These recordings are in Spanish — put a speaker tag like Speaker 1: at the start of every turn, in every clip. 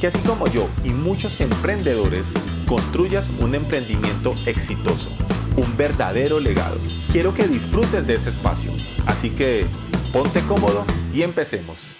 Speaker 1: que así como yo y muchos emprendedores construyas un emprendimiento exitoso, un verdadero legado. Quiero que disfrutes de ese espacio, así que ponte cómodo y empecemos.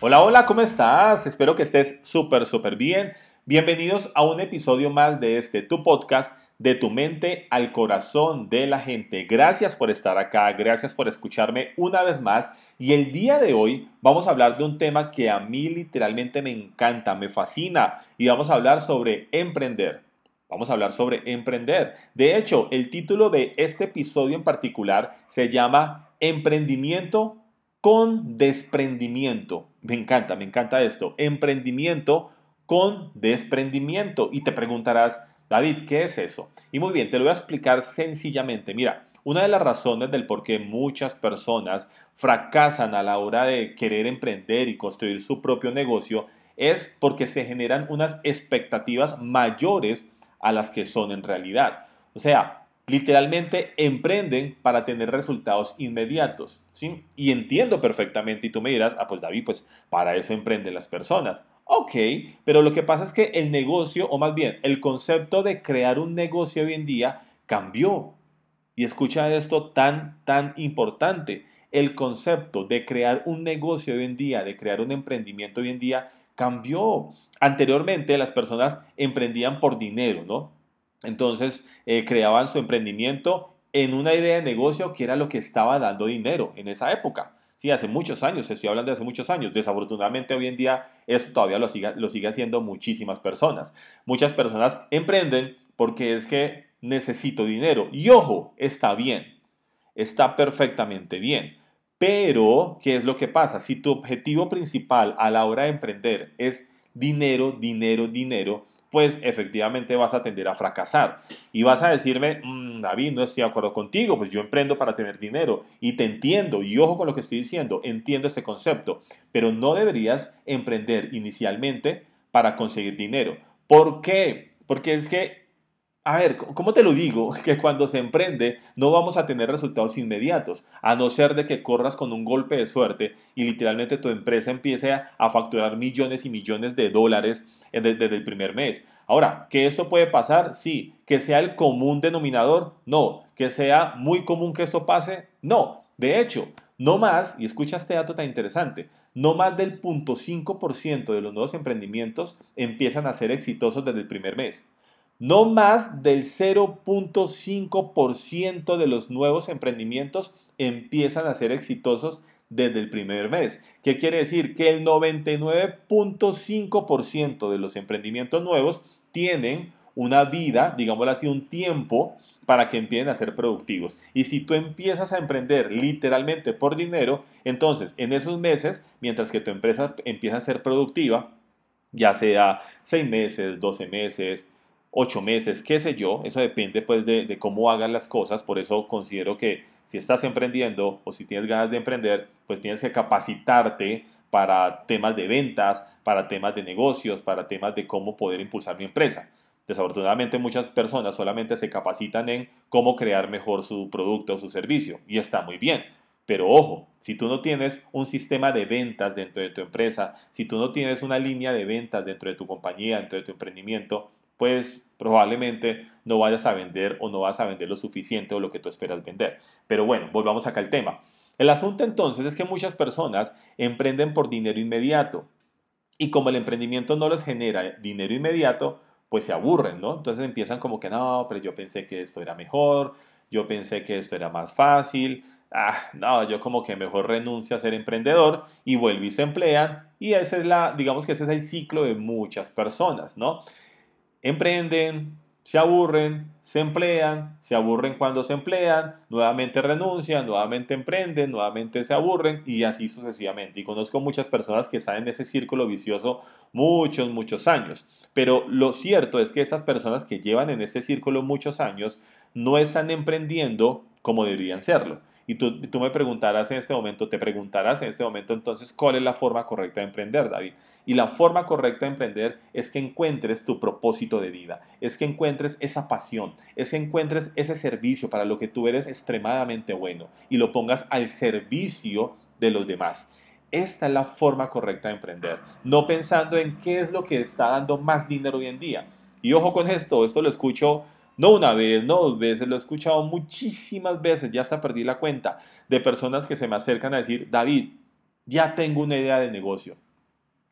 Speaker 1: Hola, hola, ¿cómo estás? Espero que estés súper, súper bien. Bienvenidos a un episodio más de este tu podcast de tu mente al corazón de la gente. Gracias por estar acá, gracias por escucharme una vez más. Y el día de hoy vamos a hablar de un tema que a mí literalmente me encanta, me fascina. Y vamos a hablar sobre emprender. Vamos a hablar sobre emprender. De hecho, el título de este episodio en particular se llama Emprendimiento con desprendimiento. Me encanta, me encanta esto. Emprendimiento con desprendimiento. Y te preguntarás, David, ¿qué es eso? Y muy bien, te lo voy a explicar sencillamente. Mira, una de las razones del por qué muchas personas fracasan a la hora de querer emprender y construir su propio negocio es porque se generan unas expectativas mayores a las que son en realidad. O sea, literalmente emprenden para tener resultados inmediatos, ¿sí? Y entiendo perfectamente, y tú me dirás, ah, pues David, pues para eso emprenden las personas. Ok, pero lo que pasa es que el negocio, o más bien, el concepto de crear un negocio hoy en día cambió. Y escucha esto tan, tan importante. El concepto de crear un negocio hoy en día, de crear un emprendimiento hoy en día, cambió. Anteriormente las personas emprendían por dinero, ¿no? Entonces eh, creaban su emprendimiento en una idea de negocio que era lo que estaba dando dinero en esa época. Sí, hace muchos años, estoy hablando de hace muchos años. Desafortunadamente hoy en día eso todavía lo sigue, lo sigue haciendo muchísimas personas. Muchas personas emprenden porque es que necesito dinero. Y ojo, está bien, está perfectamente bien. Pero, ¿qué es lo que pasa? Si tu objetivo principal a la hora de emprender es dinero, dinero, dinero, pues efectivamente vas a tender a fracasar. Y vas a decirme, mm, David, no estoy de acuerdo contigo, pues yo emprendo para tener dinero y te entiendo y ojo con lo que estoy diciendo, entiendo este concepto, pero no deberías emprender inicialmente para conseguir dinero. ¿Por qué? Porque es que a ver, ¿cómo te lo digo? Que cuando se emprende no vamos a tener resultados inmediatos, a no ser de que corras con un golpe de suerte y literalmente tu empresa empiece a facturar millones y millones de dólares desde el primer mes. Ahora, ¿que esto puede pasar? Sí. ¿Que sea el común denominador? No. ¿Que sea muy común que esto pase? No. De hecho, no más, y escucha este dato tan interesante, no más del 0.5% de los nuevos emprendimientos empiezan a ser exitosos desde el primer mes. No más del 0.5% de los nuevos emprendimientos empiezan a ser exitosos desde el primer mes. ¿Qué quiere decir? Que el 99.5% de los emprendimientos nuevos tienen una vida, digámoslo así, un tiempo para que empiecen a ser productivos. Y si tú empiezas a emprender literalmente por dinero, entonces en esos meses, mientras que tu empresa empieza a ser productiva, ya sea 6 meses, 12 meses, ocho meses, qué sé yo, eso depende pues de, cómo hagan las cosas, por eso considero que si estás emprendiendo o si tienes ganas de emprender, pues tienes que capacitarte para temas de ventas, para temas de negocios, para temas de cómo poder impulsar mi empresa. Desafortunadamente muchas personas solamente se capacitan en cómo crear mejor su producto o su servicio y está muy bien. Pero ojo, si tú no tienes un sistema de ventas dentro de tu empresa, si tú no tienes una línea de ventas dentro de tu compañía, dentro de tu emprendimiento, pues probablemente no vayas a vender o no vas a vender lo suficiente o lo que tú esperas vender. Pero bueno, volvamos acá al tema. El asunto entonces es que muchas personas emprenden por dinero inmediato y como el emprendimiento no les genera dinero inmediato, pues se aburren, ¿no? Entonces empiezan como que no, pero yo pensé que esto era mejor, yo pensé que esto era más fácil, ah, no, yo como que mejor renuncio a ser emprendedor y vuelvo y se emplean y ese es la, digamos que ese es el ciclo de muchas personas, ¿no? Emprenden, se aburren, se emplean, se aburren cuando se emplean, nuevamente renuncian, nuevamente emprenden, nuevamente se aburren y así sucesivamente. Y conozco muchas personas que están en ese círculo vicioso muchos, muchos años. Pero lo cierto es que esas personas que llevan en ese círculo muchos años no están emprendiendo como deberían serlo. Y tú, tú, me preguntarás en este momento, te preguntarás en este momento entonces cuál es la forma correcta de emprender, David. Y la forma correcta de emprender es que encuentres tu propósito de vida, es que encuentres esa pasión, es que encuentres ese servicio para lo que tú eres extremadamente bueno y lo pongas al servicio de los demás. Esta es la forma correcta de emprender, no pensando en qué es lo que está dando más dinero hoy en día. Y ojo con esto, esto lo escucho no una vez, no dos veces, lo he escuchado muchísimas veces, ya hasta perdí la cuenta, de personas que se me acercan a decir, David, ya tengo una idea de negocio.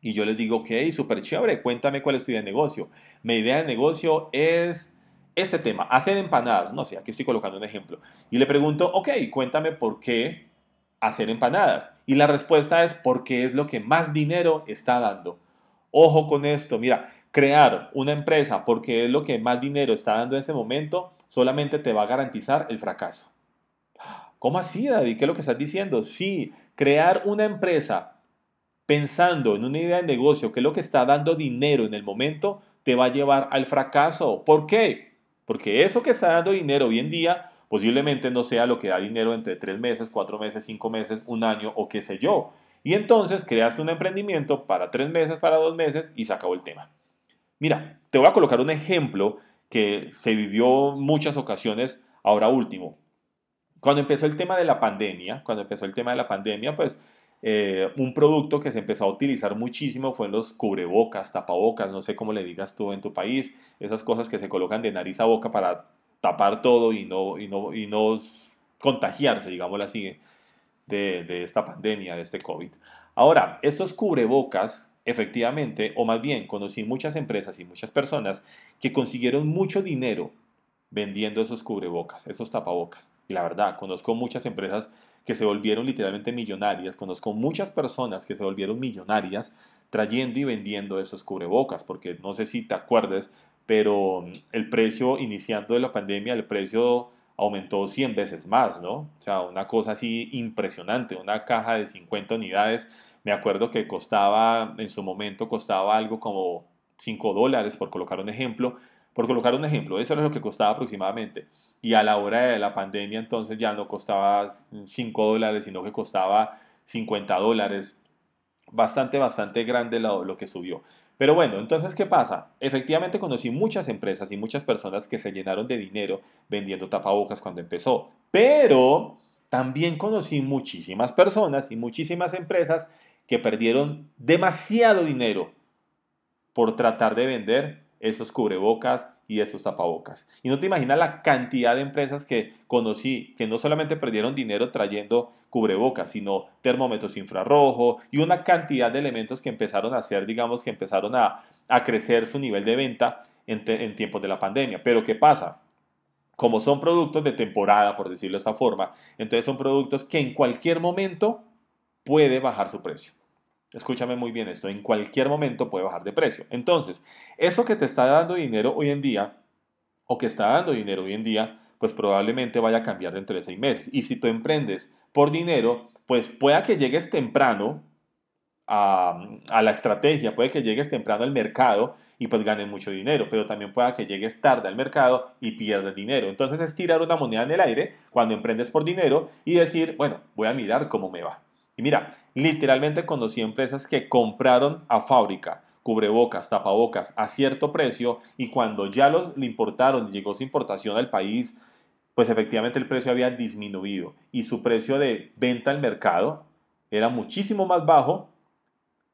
Speaker 1: Y yo les digo, ok, súper chévere, cuéntame cuál es tu idea de negocio. Mi idea de negocio es este tema, hacer empanadas. No sé, aquí estoy colocando un ejemplo. Y le pregunto, ok, cuéntame por qué hacer empanadas. Y la respuesta es porque es lo que más dinero está dando. Ojo con esto, mira, crear una empresa porque es lo que más dinero está dando en ese momento, solamente te va a garantizar el fracaso. ¿Cómo así, David? ¿Qué es lo que estás diciendo? Sí, crear una empresa pensando en una idea de negocio que es lo que está dando dinero en el momento, te va a llevar al fracaso. ¿Por qué? Porque eso que está dando dinero hoy en día posiblemente no sea lo que da dinero entre tres meses, cuatro meses, cinco meses, un año o qué sé yo. Y entonces creas un emprendimiento para tres meses, para dos meses y se acabó el tema. Mira, te voy a colocar un ejemplo que se vivió muchas ocasiones ahora último. Cuando empezó el tema de la pandemia, cuando empezó el tema de la pandemia, pues eh, un producto que se empezó a utilizar muchísimo fue en los cubrebocas, tapabocas, no sé cómo le digas tú en tu país, esas cosas que se colocan de nariz a boca para tapar todo y no, y no, y no contagiarse, digámoslo así, de, de esta pandemia, de este COVID. Ahora, estos cubrebocas efectivamente, o más bien conocí muchas empresas y muchas personas que consiguieron mucho dinero vendiendo esos cubrebocas, esos tapabocas. Y la verdad, conozco muchas empresas que se volvieron literalmente millonarias, conozco muchas personas que se volvieron millonarias trayendo y vendiendo esos cubrebocas, porque no sé si te acuerdes, pero el precio iniciando de la pandemia, el precio aumentó 100 veces más, ¿no? O sea, una cosa así impresionante, una caja de 50 unidades me acuerdo que costaba, en su momento costaba algo como 5 dólares, por colocar un ejemplo. Por colocar un ejemplo, eso era lo que costaba aproximadamente. Y a la hora de la pandemia entonces ya no costaba 5 dólares, sino que costaba 50 dólares. Bastante, bastante grande lo, lo que subió. Pero bueno, entonces, ¿qué pasa? Efectivamente conocí muchas empresas y muchas personas que se llenaron de dinero vendiendo tapabocas cuando empezó. Pero también conocí muchísimas personas y muchísimas empresas que perdieron demasiado dinero por tratar de vender esos cubrebocas y esos tapabocas. Y no te imaginas la cantidad de empresas que conocí que no solamente perdieron dinero trayendo cubrebocas, sino termómetros infrarrojo y una cantidad de elementos que empezaron a hacer, digamos, que empezaron a, crecer su nivel de venta en, en tiempos de la pandemia. Pero ¿qué pasa? Como son productos de temporada, por decirlo de esta forma, entonces son productos que en cualquier momento puede bajar su precio. Escúchame muy bien esto, en cualquier momento puede bajar de precio. Entonces, eso que te está dando dinero hoy en día, o que está dando dinero hoy en día, pues probablemente vaya a cambiar dentro de seis meses. Y si tú emprendes por dinero, pues pueda que llegues temprano a, la estrategia, puede que llegues temprano al mercado y pues ganes mucho dinero, pero también pueda que llegues tarde al mercado y pierdas dinero. Entonces es tirar una moneda en el aire cuando emprendes por dinero y decir, bueno, voy a mirar cómo me va. Y mira, literalmente conocí empresas que compraron a fábrica cubrebocas, tapabocas a cierto precio y cuando ya los importaron y llegó su importación al país, pues efectivamente el precio había disminuido y su precio de venta al mercado era muchísimo más bajo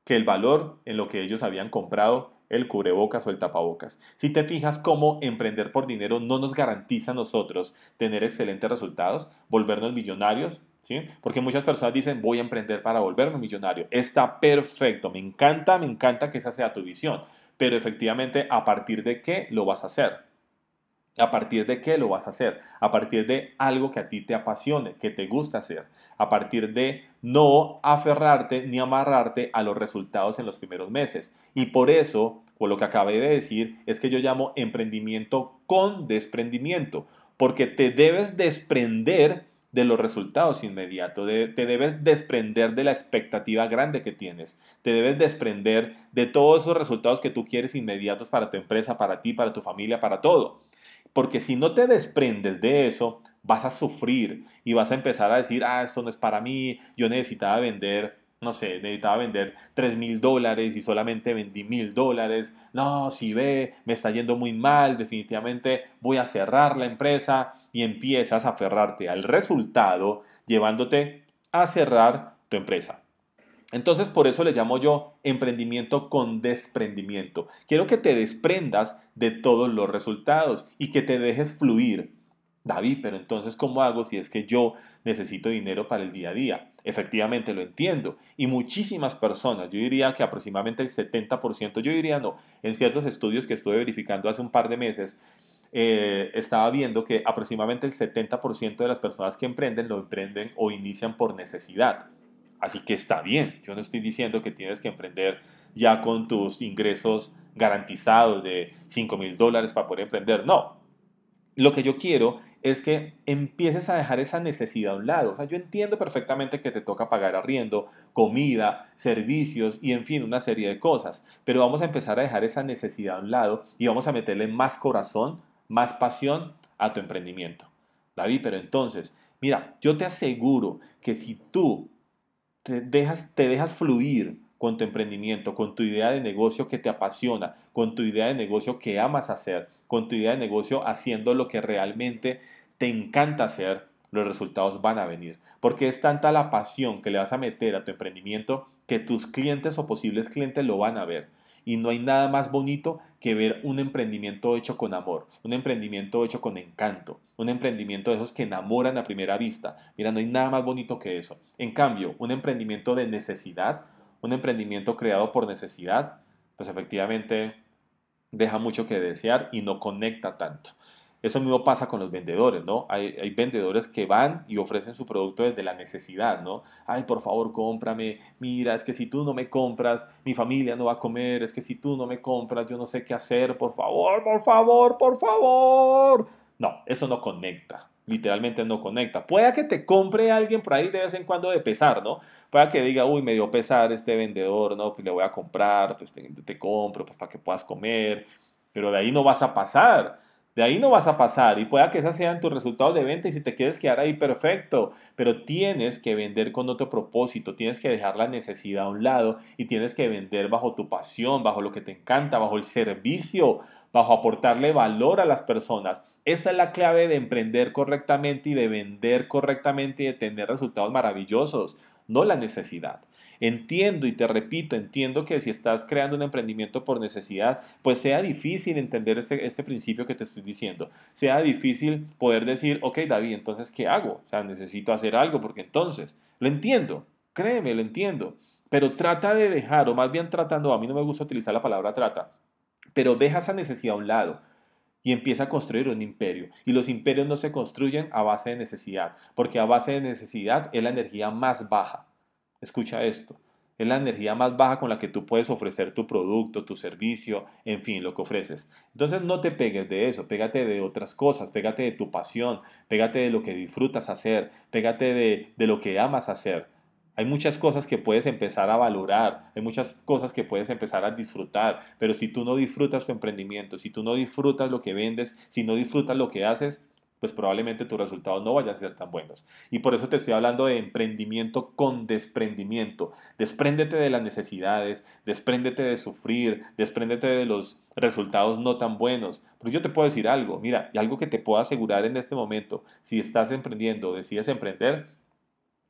Speaker 1: que el valor en lo que ellos habían comprado el cubrebocas o el tapabocas. Si te fijas cómo emprender por dinero no nos garantiza a nosotros tener excelentes resultados, volvernos millonarios, ¿sí? Porque muchas personas dicen, voy a emprender para volverme millonario. Está perfecto, me encanta, me encanta que esa sea tu visión, pero efectivamente, ¿a partir de qué lo vas a hacer? ¿A partir de qué lo vas a hacer? A partir de algo que a ti te apasione, que te gusta hacer. A partir de no aferrarte ni amarrarte a los resultados en los primeros meses. Y por eso o lo que acabé de decir, es que yo llamo emprendimiento con desprendimiento, porque te debes desprender de los resultados inmediatos, te debes desprender de la expectativa grande que tienes, te debes desprender de todos esos resultados que tú quieres inmediatos para tu empresa, para ti, para tu familia, para todo. Porque si no te desprendes de eso, vas a sufrir y vas a empezar a decir, ah, esto no es para mí, yo necesitaba vender no sé, necesitaba vender 3 mil dólares y solamente vendí mil dólares. No, si ve, me está yendo muy mal, definitivamente voy a cerrar la empresa y empiezas a aferrarte al resultado llevándote a cerrar tu empresa. Entonces, por eso le llamo yo emprendimiento con desprendimiento. Quiero que te desprendas de todos los resultados y que te dejes fluir. David, pero entonces, ¿cómo hago si es que yo necesito dinero para el día a día? Efectivamente lo entiendo. Y muchísimas personas, yo diría que aproximadamente el 70%, yo diría no, en ciertos estudios que estuve verificando hace un par de meses, eh, estaba viendo que aproximadamente el 70% de las personas que emprenden lo emprenden o inician por necesidad. Así que está bien, yo no estoy diciendo que tienes que emprender ya con tus ingresos garantizados de 5 mil dólares para poder emprender. No, lo que yo quiero es que empieces a dejar esa necesidad a un lado. O sea, yo entiendo perfectamente que te toca pagar arriendo, comida, servicios y en fin, una serie de cosas. Pero vamos a empezar a dejar esa necesidad a un lado y vamos a meterle más corazón, más pasión a tu emprendimiento. David, pero entonces, mira, yo te aseguro que si tú te dejas, te dejas fluir con tu emprendimiento, con tu idea de negocio que te apasiona, con tu idea de negocio que amas hacer, con tu idea de negocio haciendo lo que realmente te encanta hacer, los resultados van a venir. Porque es tanta la pasión que le vas a meter a tu emprendimiento que tus clientes o posibles clientes lo van a ver. Y no hay nada más bonito que ver un emprendimiento hecho con amor, un emprendimiento hecho con encanto, un emprendimiento de esos que enamoran a primera vista. Mira, no hay nada más bonito que eso. En cambio, un emprendimiento de necesidad, un emprendimiento creado por necesidad, pues efectivamente deja mucho que desear y no conecta tanto. Eso mismo pasa con los vendedores, ¿no? Hay, hay, vendedores que van y ofrecen su producto desde la necesidad, ¿no? Ay, por favor, cómprame. Mira, es que si tú no me compras, mi familia no va a comer. Es que si tú no me compras, yo no sé qué hacer. Por favor, por favor, por favor. No, eso no conecta literalmente no conecta. Puede que te compre alguien por ahí de vez en cuando de pesar, ¿no? Puede que diga, uy, me dio pesar este vendedor, ¿no? Pues le voy a comprar, pues te, te compro, pues para que puedas comer. Pero de ahí no vas a pasar. De ahí no vas a pasar y pueda que esas sean tus resultados de venta y si te quieres quedar ahí, perfecto. Pero tienes que vender con otro propósito, tienes que dejar la necesidad a un lado y tienes que vender bajo tu pasión, bajo lo que te encanta, bajo el servicio, bajo aportarle valor a las personas. Esta es la clave de emprender correctamente y de vender correctamente y de tener resultados maravillosos, no la necesidad. Entiendo y te repito, entiendo que si estás creando un emprendimiento por necesidad, pues sea difícil entender este, este, principio que te estoy diciendo. Sea difícil poder decir, ok David, entonces ¿qué hago? O sea, necesito hacer algo porque entonces, lo entiendo, créeme, lo entiendo. Pero trata de dejar, o más bien tratando, a mí no me gusta utilizar la palabra trata, pero deja esa necesidad a un lado y empieza a construir un imperio. Y los imperios no se construyen a base de necesidad, porque a base de necesidad es la energía más baja. Escucha esto. Es la energía más baja con la que tú puedes ofrecer tu producto, tu servicio, en fin, lo que ofreces. Entonces no te pegues de eso, pégate de otras cosas, pégate de tu pasión, pégate de lo que disfrutas hacer, pégate de, de lo que amas hacer. Hay muchas cosas que puedes empezar a valorar, hay muchas cosas que puedes empezar a disfrutar, pero si tú no disfrutas tu emprendimiento, si tú no disfrutas lo que vendes, si no disfrutas lo que haces, pues probablemente tus resultados no vayan a ser tan buenos. Y por eso te estoy hablando de emprendimiento con desprendimiento. Despréndete de las necesidades, despréndete de sufrir, despréndete de los resultados no tan buenos. Pero yo te puedo decir algo, mira, y algo que te puedo asegurar en este momento, si estás emprendiendo, decides emprender,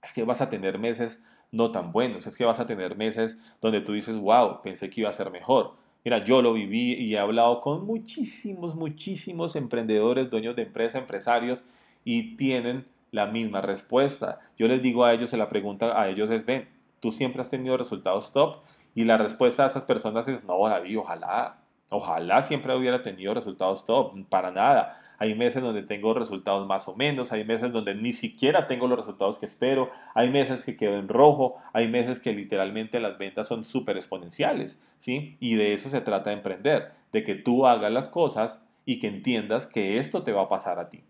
Speaker 1: es que vas a tener meses no tan buenos, es que vas a tener meses donde tú dices, wow, pensé que iba a ser mejor. Mira, yo lo viví y he hablado con muchísimos, muchísimos emprendedores, dueños de empresa, empresarios, y tienen la misma respuesta. Yo les digo a ellos, la pregunta a ellos es, ven, tú siempre has tenido resultados top, y la respuesta de esas personas es, no, David, ojalá, ojalá siempre hubiera tenido resultados top, para nada. Hay meses donde tengo resultados más o menos, hay meses donde ni siquiera tengo los resultados que espero, hay meses que quedo en rojo, hay meses que literalmente las ventas son súper exponenciales, ¿sí? Y de eso se trata de emprender, de que tú hagas las cosas y que entiendas que esto te va a pasar a ti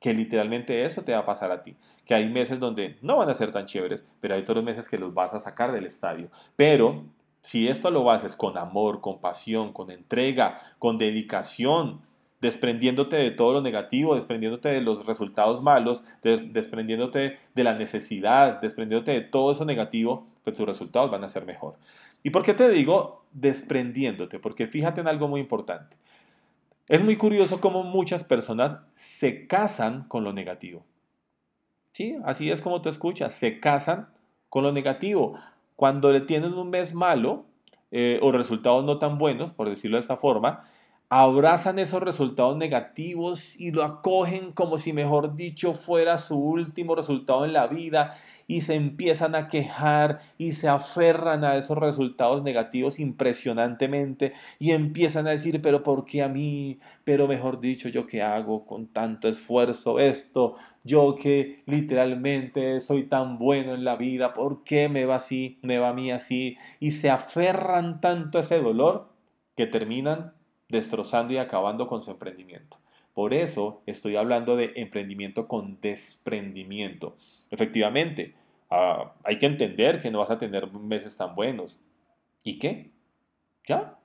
Speaker 1: que literalmente eso te va a pasar a ti. Que hay meses donde no van a ser tan chéveres, pero hay otros meses que los vas a sacar del estadio. Pero si esto lo haces con amor, con pasión, con entrega, con dedicación, desprendiéndote de todo lo negativo, desprendiéndote de los resultados malos, desprendiéndote de la necesidad, desprendiéndote de todo eso negativo, pues tus resultados van a ser mejor. ¿Y por qué te digo desprendiéndote? Porque fíjate en algo muy importante. Es muy curioso cómo muchas personas se casan con lo negativo. Sí, así es como tú escuchas, se casan con lo negativo. Cuando le tienen un mes malo eh, o resultados no tan buenos, por decirlo de esta forma, abrazan esos resultados negativos y lo acogen como si, mejor dicho, fuera su último resultado en la vida y se empiezan a quejar y se aferran a esos resultados negativos impresionantemente y empiezan a decir, pero ¿por qué a mí? Pero mejor dicho, ¿yo qué hago con tanto esfuerzo esto? Yo que literalmente soy tan bueno en la vida, ¿por qué me va así? ¿Me va a mí así? Y se aferran tanto a ese dolor que terminan destrozando y acabando con su emprendimiento. Por eso estoy hablando de emprendimiento con desprendimiento. Efectivamente, ah, hay que entender que no vas a tener meses tan buenos. ¿Y qué? ¿Ya?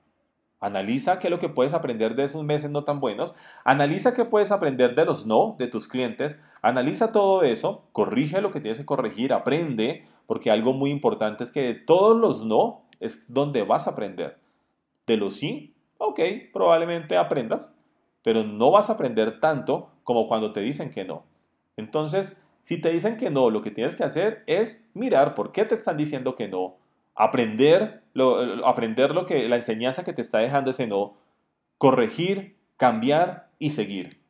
Speaker 1: Analiza qué es lo que puedes aprender de esos meses no tan buenos. Analiza qué puedes aprender de los no de tus clientes. Analiza todo eso. Corrige lo que tienes que corregir. Aprende. Porque algo muy importante es que de todos los no es donde vas a aprender. De los sí, ok, probablemente aprendas. Pero no vas a aprender tanto como cuando te dicen que no. Entonces, si te dicen que no, lo que tienes que hacer es mirar por qué te están diciendo que no aprender aprender lo que la enseñanza que te está dejando ese no, corregir, cambiar y seguir.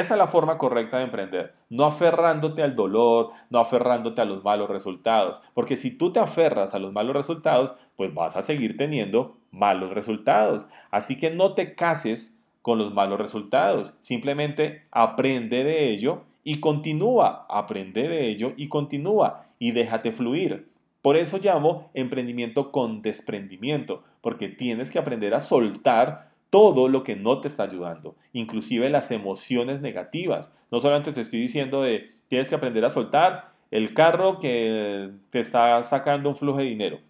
Speaker 1: Esa es la forma correcta de emprender, no aferrándote al dolor, no aferrándote a los malos resultados, porque si tú te aferras a los malos resultados, pues vas a seguir teniendo malos resultados. Así que no te cases con los malos resultados, simplemente aprende de ello y continúa, aprende de ello y continúa y déjate fluir. Por eso llamo emprendimiento con desprendimiento, porque tienes que aprender a soltar todo lo que no te está ayudando, inclusive las emociones negativas. No solamente te estoy diciendo de tienes que aprender a soltar el carro que te está sacando un flujo de dinero,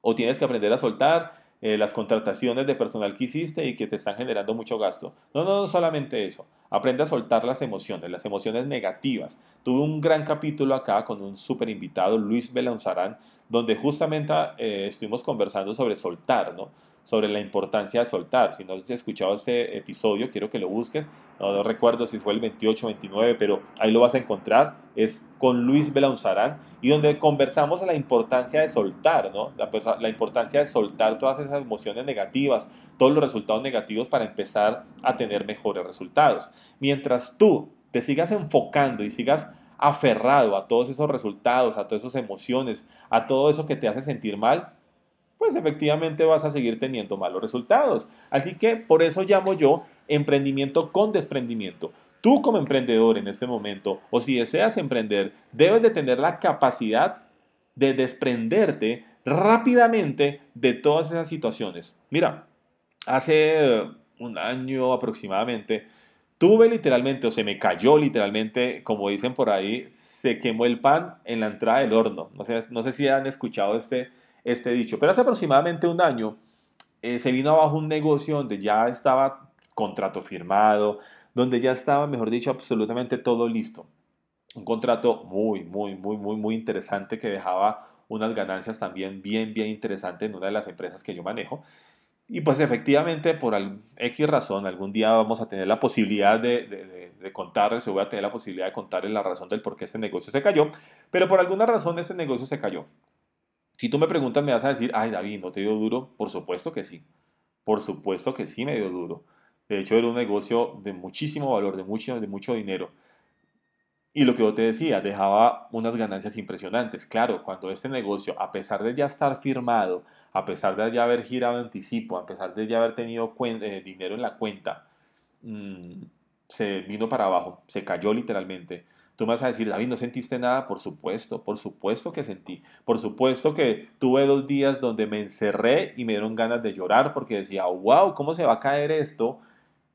Speaker 1: o tienes que aprender a soltar eh, las contrataciones de personal que hiciste y que te están generando mucho gasto. No, no, no solamente eso. Aprende a soltar las emociones, las emociones negativas. Tuve un gran capítulo acá con un súper invitado, Luis Belanzarán, donde justamente eh, estuvimos conversando sobre soltar, ¿no? sobre la importancia de soltar. Si no has escuchado este episodio, quiero que lo busques. No, recuerdo si fue el 28 o 29, pero ahí lo vas a encontrar. Es con Luis Belaunzarán y donde conversamos la importancia de soltar, ¿no? La, la importancia de soltar todas esas emociones negativas, todos los resultados negativos para empezar a tener mejores resultados. Mientras tú te sigas enfocando y sigas aferrado a todos esos resultados, a todas esas emociones, a todo eso que te hace sentir mal, pues efectivamente vas a seguir teniendo malos resultados. Así que por eso llamo yo emprendimiento con desprendimiento. Tú como emprendedor en este momento, o si deseas emprender, debes de tener la capacidad de desprenderte rápidamente de todas esas situaciones. Mira, hace un año aproximadamente, tuve literalmente, o se me cayó literalmente, como dicen por ahí, se quemó el pan en la entrada del horno. No sé, no sé si han escuchado este, este dicho. Pero hace aproximadamente un año eh, se vino abajo un negocio donde ya estaba contrato firmado, donde ya estaba, mejor dicho, absolutamente todo listo. Un contrato muy, muy, muy, muy, muy interesante que dejaba unas ganancias también bien, bien interesantes en una de las empresas que yo manejo. Y pues efectivamente, por X razón, algún día vamos a tener la posibilidad de, de, de, contarles, o voy a tener la posibilidad de contarles la razón del por qué este negocio se cayó, pero por alguna razón este negocio se cayó. Si tú me preguntas, me vas a decir, ay David, ¿no te dio duro? Por supuesto que sí. Por supuesto que sí me dio duro. De hecho, era un negocio de muchísimo valor, de mucho, de mucho dinero. Y lo que yo te decía, dejaba unas ganancias impresionantes. Claro, cuando este negocio, a pesar de ya estar firmado, a pesar de ya haber girado anticipo, a pesar de ya haber tenido eh, dinero en la cuenta, mm, se vino para abajo, se cayó literalmente. Tú me vas a decir, David, ¿no sentiste nada? Por supuesto, por supuesto que sentí. Por supuesto que tuve dos días donde me encerré y me dieron ganas de llorar porque decía, wow, ¿cómo se va a caer esto?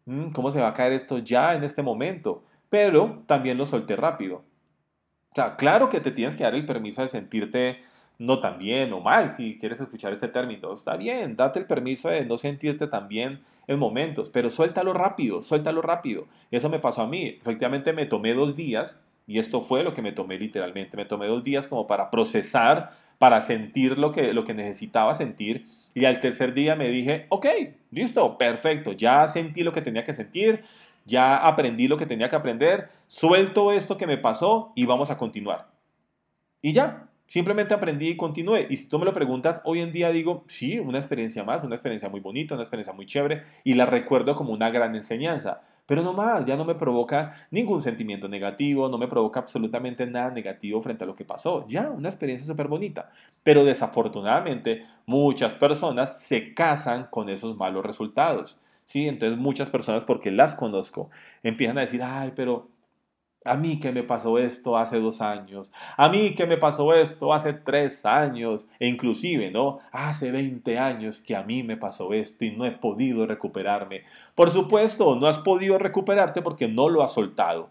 Speaker 1: Mm, ¿Cómo se va a caer esto ya en este momento? Pero también lo solté rápido. O sea, claro que te tienes que dar el permiso de sentirte no tan bien o mal, si quieres escuchar este término. Está bien, date el permiso de no sentirte tan bien en momentos, pero suéltalo rápido, suéltalo rápido. Eso me pasó a mí. Efectivamente me tomé dos días, y esto fue lo que me tomé literalmente. Me tomé dos días como para procesar, para sentir lo que, lo que necesitaba sentir. Y al tercer día me dije, ok, listo, perfecto, ya sentí lo que tenía que sentir, ya aprendí lo que tenía que aprender, suelto esto que me pasó y vamos a continuar. Y ya, Simplemente aprendí y continué. Y si tú me lo preguntas, hoy en día digo, sí, una experiencia más, una experiencia muy bonita, una experiencia muy chévere, y la recuerdo como una gran enseñanza. Pero no más, ya no me provoca ningún sentimiento negativo, no me provoca absolutamente nada negativo frente a lo que pasó. Ya, una experiencia súper bonita. Pero desafortunadamente, muchas personas se casan con esos malos resultados. ¿Sí? Entonces muchas personas, porque las conozco, empiezan a decir, ay, pero a mí que me pasó esto hace dos años, a mí que me pasó esto hace tres años, e inclusive, ¿no? Hace 20 años que a mí me pasó esto y no he podido recuperarme. Por supuesto, no has podido recuperarte porque no lo has soltado.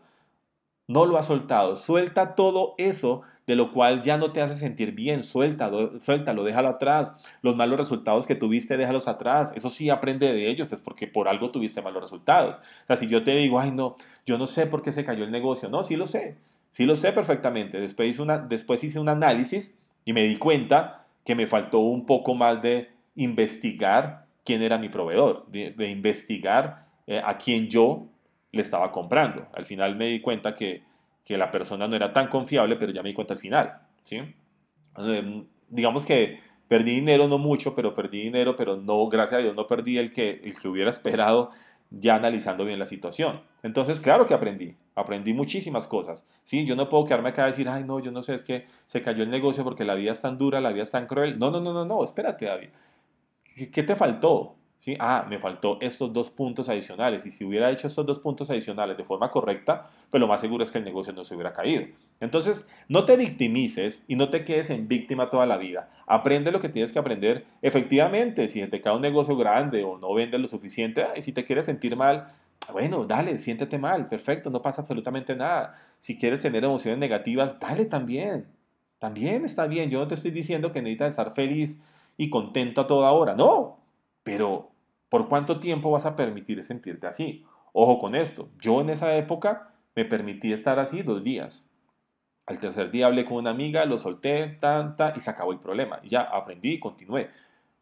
Speaker 1: No lo has soltado. Suelta todo eso de lo cual ya no te hace sentir bien, suéltalo, suéltalo, déjalo atrás. Los malos resultados que tuviste, déjalos atrás. Eso sí, aprende de ellos, es porque por algo tuviste malos resultados. O sea, si yo te digo, ay, no, yo no sé por qué se cayó el negocio, no, sí lo sé, sí lo sé perfectamente. Después hice, una, después hice un análisis y me di cuenta que me faltó un poco más de investigar quién era mi proveedor, de, investigar eh, a quién yo le estaba comprando. Al final me di cuenta que que la persona no era tan confiable, pero ya me di cuenta al final, ¿sí? Em, digamos que perdí dinero, no mucho, pero perdí dinero, pero no, gracias a Dios, no perdí el que, el que hubiera esperado ya analizando bien la situación. Entonces, claro que aprendí, aprendí muchísimas cosas, ¿sí? Yo no puedo quedarme acá a decir, ay, no, yo no sé, es que se cayó el negocio porque la vida es tan dura, la vida es tan cruel. No, no, no, no, no, espérate, David. qué te faltó? ¿Sí? Ah, me faltó estos dos puntos adicionales y si hubiera hecho estos dos puntos adicionales de forma correcta, pues lo más seguro es que el negocio no se hubiera caído. Entonces, no te victimices y no te quedes en víctima toda la vida. Aprende lo que tienes que aprender. Efectivamente, si te cae un negocio grande o no vendes lo suficiente, y si te quieres sentir mal, bueno, dale, siéntete mal, perfecto, no pasa absolutamente nada. Si quieres tener emociones negativas, dale también. También está bien. Yo no te estoy diciendo que necesitas estar feliz y contento a toda hora. No, pero ¿Por cuánto tiempo vas a permitir sentirte así? Ojo con esto, yo en esa época me permití estar así dos días. Al tercer día hablé con una amiga, lo solté, tanta, y se acabó el problema. Ya aprendí y continué.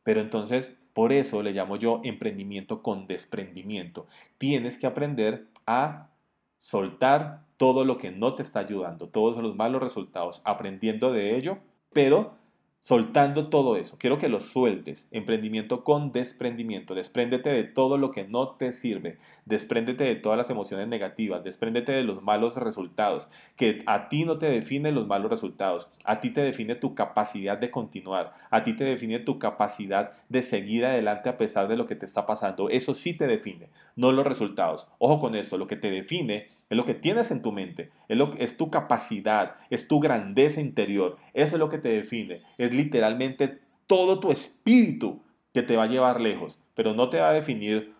Speaker 1: Pero entonces, por eso le llamo yo emprendimiento con desprendimiento. Tienes que aprender a soltar todo lo que no te está ayudando, todos los malos resultados, aprendiendo de ello, pero soltando todo eso. Quiero que lo sueltes. Emprendimiento con desprendimiento. Despréndete de todo lo que no te sirve. Despréndete de todas las emociones negativas. Despréndete de los malos resultados. Que a ti no te definen los malos resultados. A ti te define tu capacidad de continuar. A ti te define tu capacidad de seguir adelante a pesar de lo que te está pasando. Eso sí te define, no los resultados. Ojo con esto. Lo que te define es lo que tienes en tu mente, es, lo, es tu capacidad, es tu grandeza interior, eso es lo que te define, es literalmente todo tu espíritu que te va a llevar lejos, pero no te va a definir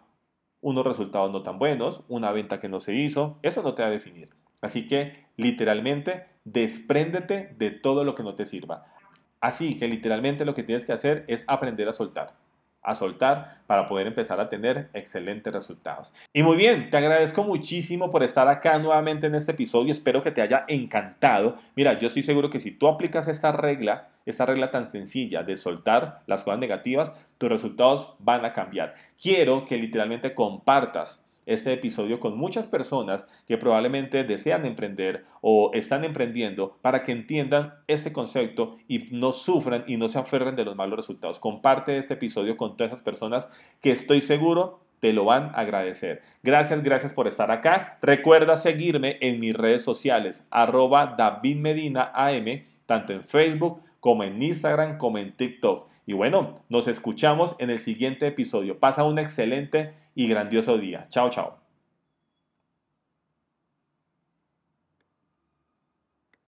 Speaker 1: unos resultados no tan buenos, una venta que no se hizo, eso no te va a definir. Así que literalmente despréndete de todo lo que no te sirva. Así que literalmente lo que tienes que hacer es aprender a soltar a soltar para poder empezar a tener excelentes resultados. Y muy bien, te agradezco muchísimo por estar acá nuevamente en este episodio. Espero que te haya encantado. Mira, yo estoy seguro que si tú aplicas esta regla, esta regla tan sencilla de soltar las cosas negativas, tus resultados van a cambiar. Quiero que literalmente compartas este episodio con muchas personas que probablemente desean emprender o están emprendiendo para que entiendan este concepto y no sufran y no se aferren de los malos resultados. Comparte este episodio con todas esas personas que estoy seguro te lo van a agradecer. Gracias, gracias por estar acá. Recuerda seguirme en mis redes sociales, arroba David Medina AM, tanto en Facebook como en Instagram, como en TikTok. Y bueno, nos escuchamos en el siguiente episodio. Pasa un excelente y grandioso día. Chao, chao.